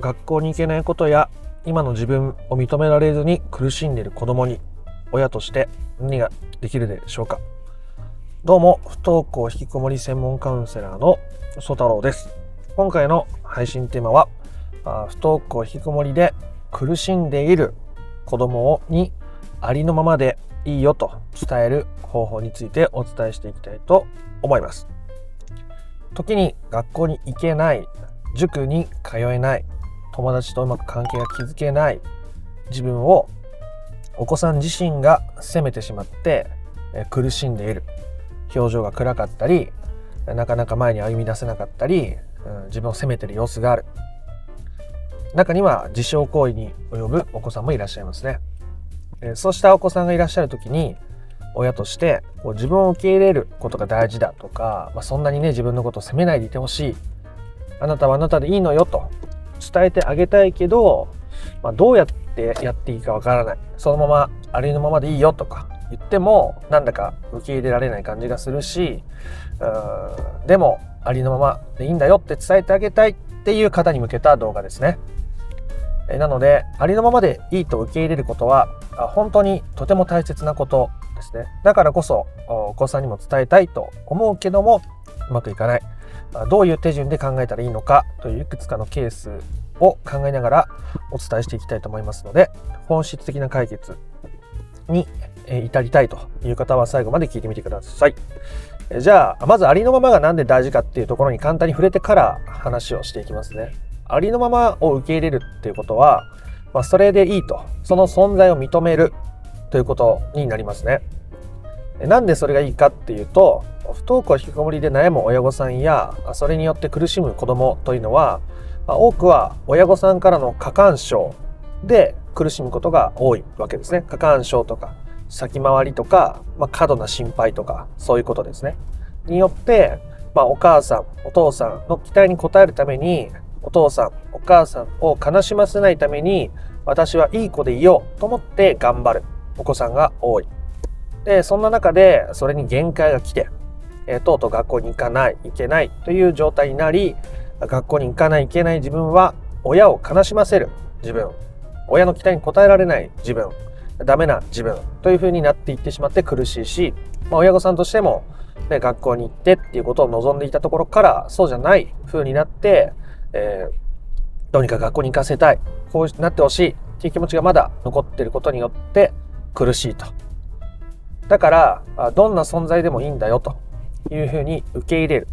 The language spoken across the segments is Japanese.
学校に行けないことや今の自分を認められずに苦しんでいる子供に親として何ができるでしょうか。どうも不登校引きこもり専門カウンセラーの曽太郎です。今回の配信テーマは不登校引きこもりで苦しんでいる子供にありのままでいいよと伝える方法についてお伝えしていきたいと思います。時に学校に行けない塾に通えない友達とうまく関係が築けない自分をお子さん自身が責めてしまって苦しんでいる。表情が暗かったりなかなか前に歩み出せなかったり、うん、自分を責めてる様子がある。中には自傷行為に及ぶお子さんもいらっしゃいますね、そうしたお子さんがいらっしゃる時に親としてこう自分を受け入れることが大事だとか、まあ、そんなにね自分のことを責めないでいてほしい。あなたはあなたでいいのよと。伝えてあげたいけど、まあ、どうやってやっていいかわからないそのままありのままでいいよとか言ってもなんだか受け入れられない感じがするしうんでもありのままでいいんだよって伝えてあげたいっていう方に向けた動画ですね。なのでありのままでいいと受け入れることは本当にとても大切なことですね。だからこそお子さんにも伝えたいと思うけどもうまくいかない。どういう手順で考えたらいいのかといういくつかのケースを考えながらお伝えしていきたいと思いますので本質的な解決に至りたいという方は最後まで聞いてみてください。じゃあまずありのままが何で大事かっていうところに簡単に触れてから話をしていきますね。ありのままを受け入れるっていうことは、まあ、それでいいとその存在を認めるということになりますね。なんでそれがいいかっていうと不登校引きこもりで悩む親御さんやそれによって苦しむ子どもというのは多くは親御さんからの過干渉で苦しむことが多いわけですね。過干渉とか先回りとか、まあ、過度な心配とかそういうことですね。によって、まあ、お母さんお父さんの期待に応えるためにお父さんお母さんを悲しませないために私はいい子でいようと思って頑張るお子さんが多い。でそんな中でそれに限界が来て、え、とうとう学校に行かない行けないという状態になり学校に行かない行けない自分は親を悲しませる自分。親の期待に応えられない自分。ダメな自分という風になっていってしまって苦しいし、まあ、親御さんとしても、ね、学校に行ってっていうことを望んでいたところからそうじゃない風になって、えー、どうにか学校に行かせたい。こうなってほしい。っていう気持ちがまだ残ってることによって苦しいと。だからどんな存在でもいいんだよと。いう風に受け入れる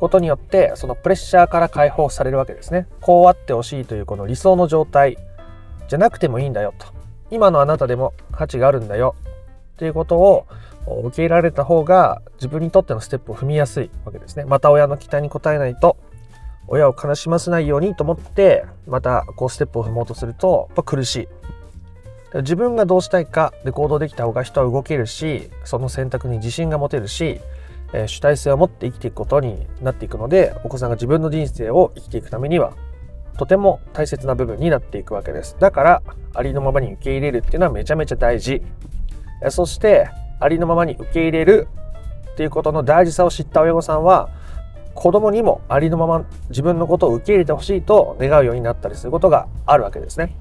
ことによってそのプレッシャーから解放されるわけですね。こうあってほしいというこの理想の状態じゃなくてもいいんだよと。今のあなたでも価値があるんだよっていうことを受け入れられた方が自分にとってのステップを踏みやすいわけですね。また親の期待に応えないと親を悲しませないようにと思ってまたこうステップを踏もうとするとやっぱ苦しい。自分がどうしたいかで行動できた方が人は動けるしその選択に自信が持てるし、え、主体性を持って生きていくことになっていくのでお子さんが自分の人生を生きていくためにはとても大切な部分になっていくわけです。だからありのままに受け入れるっていうのはめちゃめちゃ大事。そしてありのままに受け入れるっていうことの大事さを知った親御さんは子供にもありのまま自分のことを受け入れてほしいと願うようになったりすることがあるわけですね。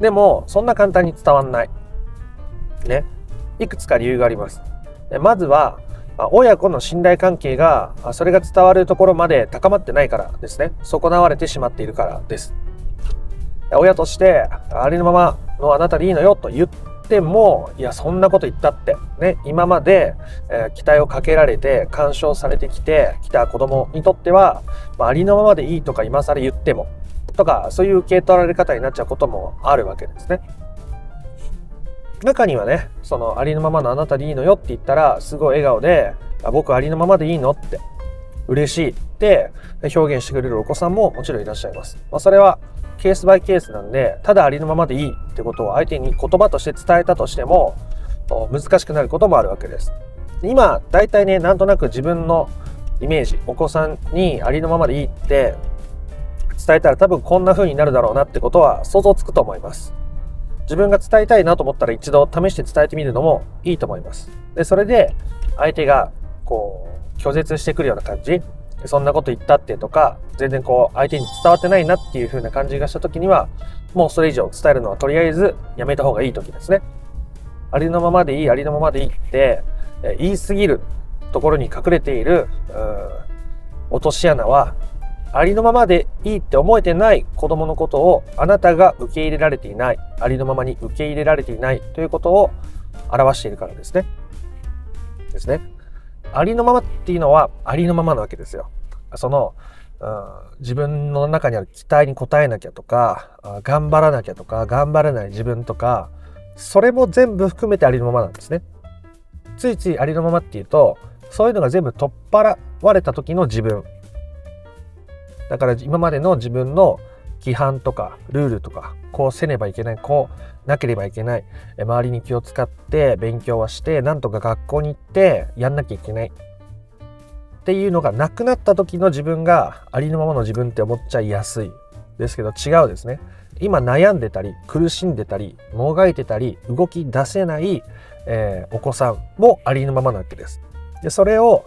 でもそんな簡単に伝わんない。ね。いくつか理由があります。まずは親子の信頼関係がそれが伝わるところまで高まってないからですね。損なわれてしまっているからです。親としてありのままのあなたでいいのよと言ってもいやそんなこと言ったってね今まで、えー、期待をかけられて干渉されてきてきた子供にとっては、まあ、ありのままでいいとか今更言ってもとかそういう受け取られ方になっちゃうこともあるわけですね。中にはねそのありのままのあなたでいいのよって言ったらすごい笑顔で僕ありのままでいいのって嬉しいって表現してくれるお子さんももちろんいらっしゃいます。まあ、それはケースバイケースなんでただありのままでいいってことを相手に言葉として伝えたとしても難しくなることもあるわけです。今大体ねなんとなく自分のイメージお子さんにありのままでいいって伝えたら多分こんな風になるだろうなってことは想像つくと思います。自分が伝えたいなと思ったら一度試して伝えてみるのもいいと思います。で、それで相手がこう拒絶してくるような感じ、そんなこと言ったってとか、全然こう相手に伝わってないなっていう風な感じがした時には、もうそれ以上伝えるのはとりあえずやめた方がいい時ですね。ありのままでいい、ありのままでいいって、言い過ぎるところに隠れている、落とし穴は、ありのままでいいって思えてない子供のことをあなたが受け入れられていない、ありのままに受け入れられていないということを表しているからですね。ですね。ありのままっていうのはありのままなわけですよ。その、うん、自分の中にある期待に応えなきゃとか、頑張らなきゃとか、頑張れない自分とか、それも全部含めてありのままなんですね。ついついありのままっていうと、そういうのが全部取っ払われた時の自分。だから今までの自分の規範とかルールとか、こうせねばいけない、こうなければいけない、周りに気を使って勉強はして、なんとか学校に行ってやんなきゃいけない。っていうのがなくなった時の自分がありのままの自分って思っちゃいやすい。ですけど違うですね。今悩んでたり苦しんでたりもがいてたり動き出せない、えー、お子さんもありのままなわけです。でそれを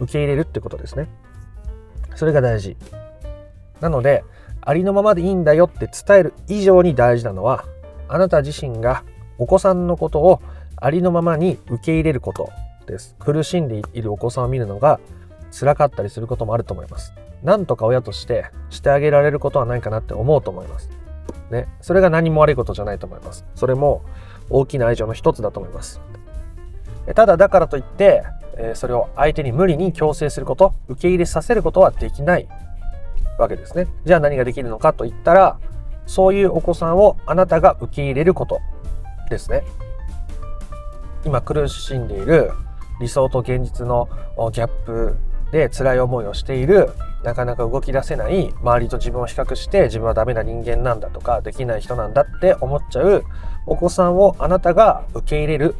受け入れるってことですね。それが大事。なのでありのままでいいんだよって伝える以上に大事なのはあなた自身がお子さんのことをありのままに受け入れることです苦しんでいるお子さんを見るのが辛かったりすることもあると思います。なんとか親としてしてあげられることはないかなって思うと思います。ね。それが何も悪いことじゃないと思います。それも大きな愛情の一つだと思います。ただだからといって、それを相手に無理に強制すること、受け入れさせることはできないわけですね。じゃあ何ができるのかといったら、そういうお子さんをあなたが受け入れることですね。今苦しんでいる理想と現実のギャップで辛い思いをしているなかなか動き出せない周りと自分を比較して自分はダメな人間なんだとかできない人なんだって思っちゃうお子さんをあなたが受け入れる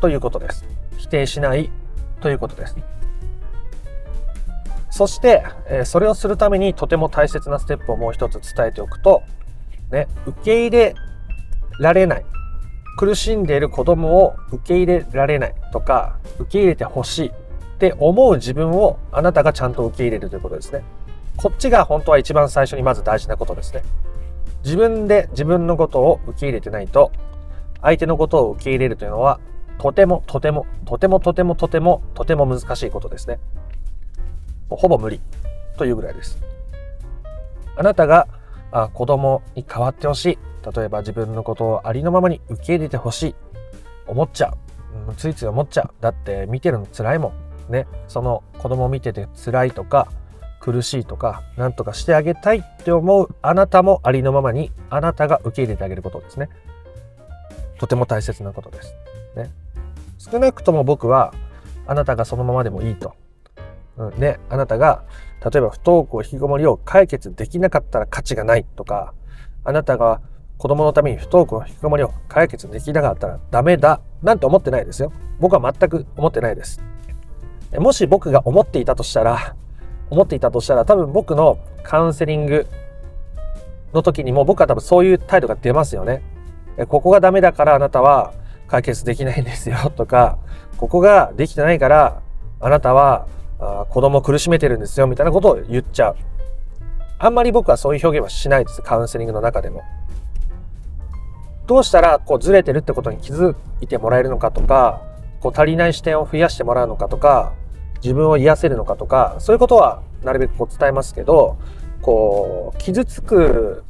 ということです否定しないということですそして、えそれをするためにとても大切なステップをもう一つ伝えておくと、ね、受け入れられない苦しんでいる子供を受け入れられないとか受け入れてほしいって思う自分をあなたがちゃんと受け入れるということですね。こっちが本当は一番最初にまず大事なことですね。自分で自分のことを受け入れてないと、相手のことを受け入れるというのは、とてもとてもとてもとてもとてもとても難しいことですね。ほぼ無理というぐらいです。あなたがあ子供に変わってほしい。例えば自分のことをありのままに受け入れてほしい。思っちゃう。うん、ついつい思っちゃう。だって見てるの辛いもん。ね、その子供を見てて辛いとか苦しいとか何とかしてあげたいって思うあなたもありのままにあなたが受け入れてあげることですね。とても大切なことです。ね、少なくとも僕はあなたがそのままでもいいと。うん、ね、あなたが例えば不登校引きこもりを解決できなかったら価値がないとかあなたが子供のために不登校引きこもりを解決できなかったらダメだなんて思ってないですよ。僕は全く思ってないです。もし僕が思っていたとしたら、思っていたとしたら、多分僕のカウンセリングの時にも僕は多分そういう態度が出ますよね。ここがダメだからあなたは解決できないんですよとか、ここができてないからあなたはあ子供苦しめてるんですよみたいなことを言っちゃう。あんまり僕はそういう表現はしないです。カウンセリングの中でも。どうしたらこうずれてるってことに気づいてもらえるのかとか、こう足りない視点を増やしてもらうのかとか、自分を癒せるのかとか、そういうことはなるべくこう伝えますけど、こう、傷つく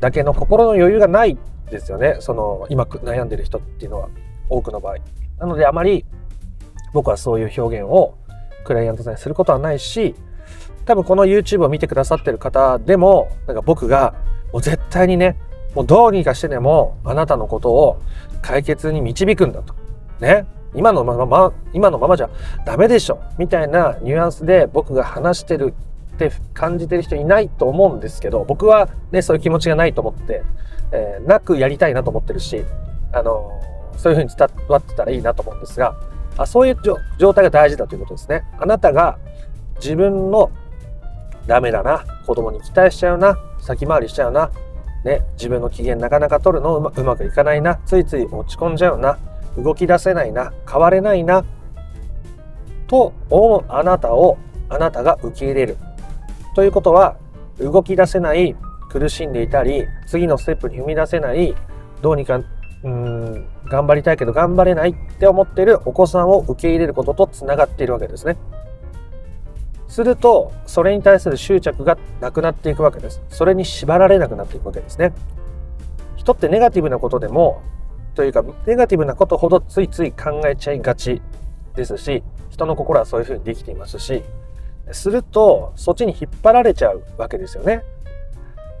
だけの心の余裕がないですよね。その、今悩んでる人っていうのは、多くの場合。なので、あまり僕はそういう表現をクライアントさんにすることはないし、多分この YouTube を見てくださってる方でも、なんか僕が、もう絶対にね、もうどうにかしてでも、あなたのことを解決に導くんだと。ね。今のまま、今のままじゃダメでしょみたいなニュアンスで僕が話してるって感じてる人いないと思うんですけど、僕はね、そういう気持ちがないと思って、えー、なくやりたいなと思ってるし、あの、そういうふうに伝わってたらいいなと思うんですが、あそういう状態が大事だということですね。あなたが自分のダメだな、子供に期待しちゃうな、先回りしちゃうな、ね、自分の機嫌なかなか取るのうまうまくいかないな、ついつい落ち込んじゃうな、動き出せないな変われないなと思うあなたをあなたが受け入れるということは動き出せない苦しんでいたり次のステップに踏み出せないどうにかうん頑張りたいけど頑張れないって思ってるお子さんを受け入れることとつながっているわけですね。するとそれに対する執着がなくなっていくわけです。それに縛られなくなっていくわけですね。人ってネガティブなことでもというかネガティブなことほどついつい考えちゃいがちですし人の心はそういうふうにできていますしするとそっちに引っ張られちゃうわけですよね。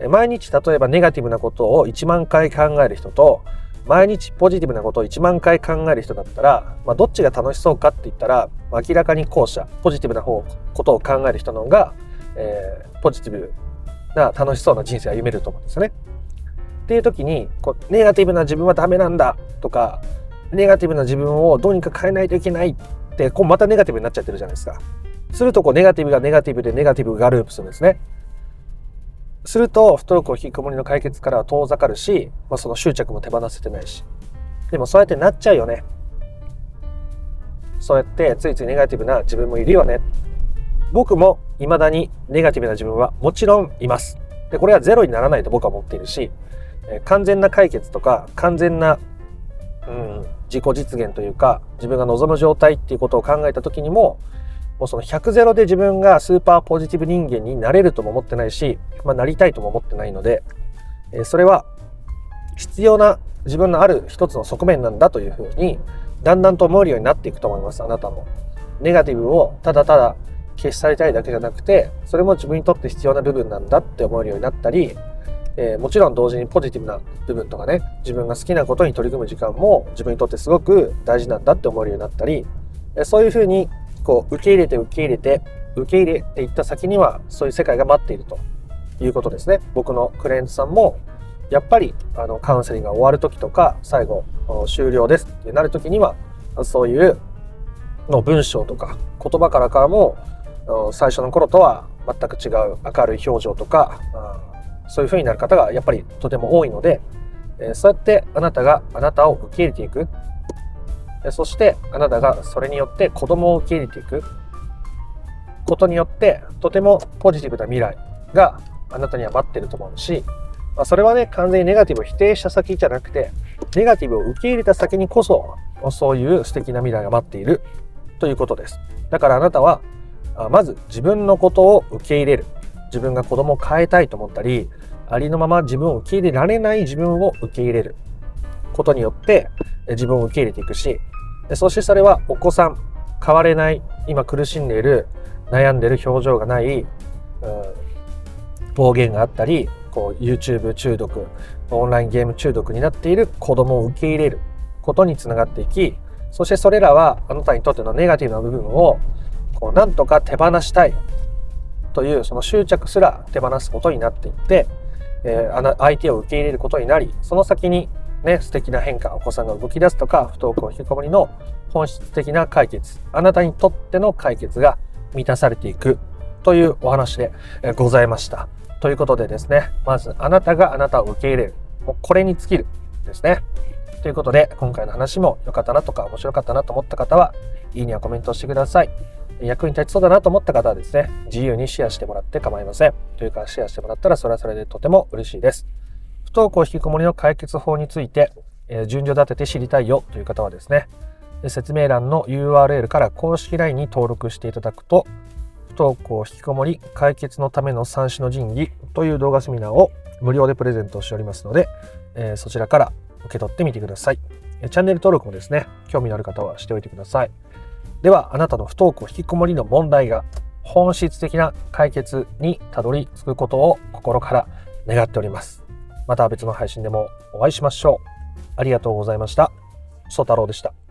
毎日例えばネガティブなことを1万回考える人と毎日ポジティブなことを1万回考える人だったら、まあ、どっちが楽しそうかって言ったら、明らかに後者ポジティブな方ことを考える人の方が、えー、ポジティブな楽しそうな人生を歩めると思うんですよね。っていう時にこうネガティブな自分はダメなんだとかネガティブな自分をどうにか変えないといけないってこうまたネガティブになっちゃってるじゃないですか。するとこうネガティブがネガティブでネガティブがループするんですね。すると不登校引きこもりの解決からは遠ざかるし、まあ、その執着も手放せてないし。でもそうやってなっちゃうよね。そうやってついついネガティブな自分もいるよね。僕も未だにネガティブな自分はもちろんいます。でこれはゼロにならないと僕は思っているし、え完全な解決とか完全な、うん、自己実現というか自分が望む状態っていうことを考えた時にももうその100ゼロで自分がスーパーポジティブ人間になれるとも思ってないし、まあ、なりたいとも思ってないので、え、それは必要な自分のある一つの側面なんだというふうにだんだんと思えるようになっていくと思いますあなたも。ネガティブをただただ消し去りたいだけじゃなくてそれも自分にとって必要な部分なんだって思えるようになったり、えー、もちろん同時にポジティブな部分とかね自分が好きなことに取り組む時間も自分にとってすごく大事なんだって思えるようになったりそういうふうにこう受け入れて受け入れて受け入れていった先にはそういう世界が待っているということですね。僕のクライアントさんもやっぱりあのカウンセリングが終わる時とか最後終了ですってなる時にはそういうの文章とか言葉からからも最初の頃とは全く違う明るい表情とかそういう風になる方がやっぱりとても多いのでそうやってあなたがあなたを受け入れていく。そしてあなたがそれによって子供を受け入れていくことによってとてもポジティブな未来があなたには待ってると思うし、まあ、それはね完全にネガティブを否定した先じゃなくてネガティブを受け入れた先にこそそういう素敵な未来が待っているということです。だからあなたはまず自分のことを受け入れる。自分が子供を変えたいと思ったりありのまま自分を受け入れられない自分を受け入れることによって自分を受け入れていくしそしてそれはお子さん変われない今苦しんでいる悩んでる表情がない、うん、暴言があったりこう YouTube 中毒オンラインゲーム中毒になっている子供を受け入れることにつながっていきそしてそれらはあなたにとってのネガティブな部分をこうなんとか手放したいというその執着すら手放すことになっていって、えー、相手を受け入れることになりその先にね、素敵な変化、お子さんが動き出すとか、不登校引きこもりの本質的な解決、あなたにとっての解決が満たされていくというお話でございました。ということでですね、まずあなたがあなたを受け入れる。もうこれに尽きるですね。ということで、今回の話も良かったなとか面白かったなと思った方は、いいねやコメントしてください。役に立ちそうだなと思った方はですね、自由にシェアしてもらって構いません。というか、シェアしてもらったらそれはそれでとても嬉しいです。不登校引きこもりの解決法について、え、順序立てて知りたいよという方はですね、説明欄の URL から公式 LINE に登録していただくと、不登校引きこもり解決のための三種の神器という動画セミナーを無料でプレゼントしておりますので、え、そちらから受け取ってみてください。チャンネル登録もですね、興味のある方はしておいてください。では、あなたの不登校引きこもりの問題が本質的な解決にたどり着くことを心から願っております。また別の配信でもお会いしましょう。ありがとうございました。ソ太郎でした。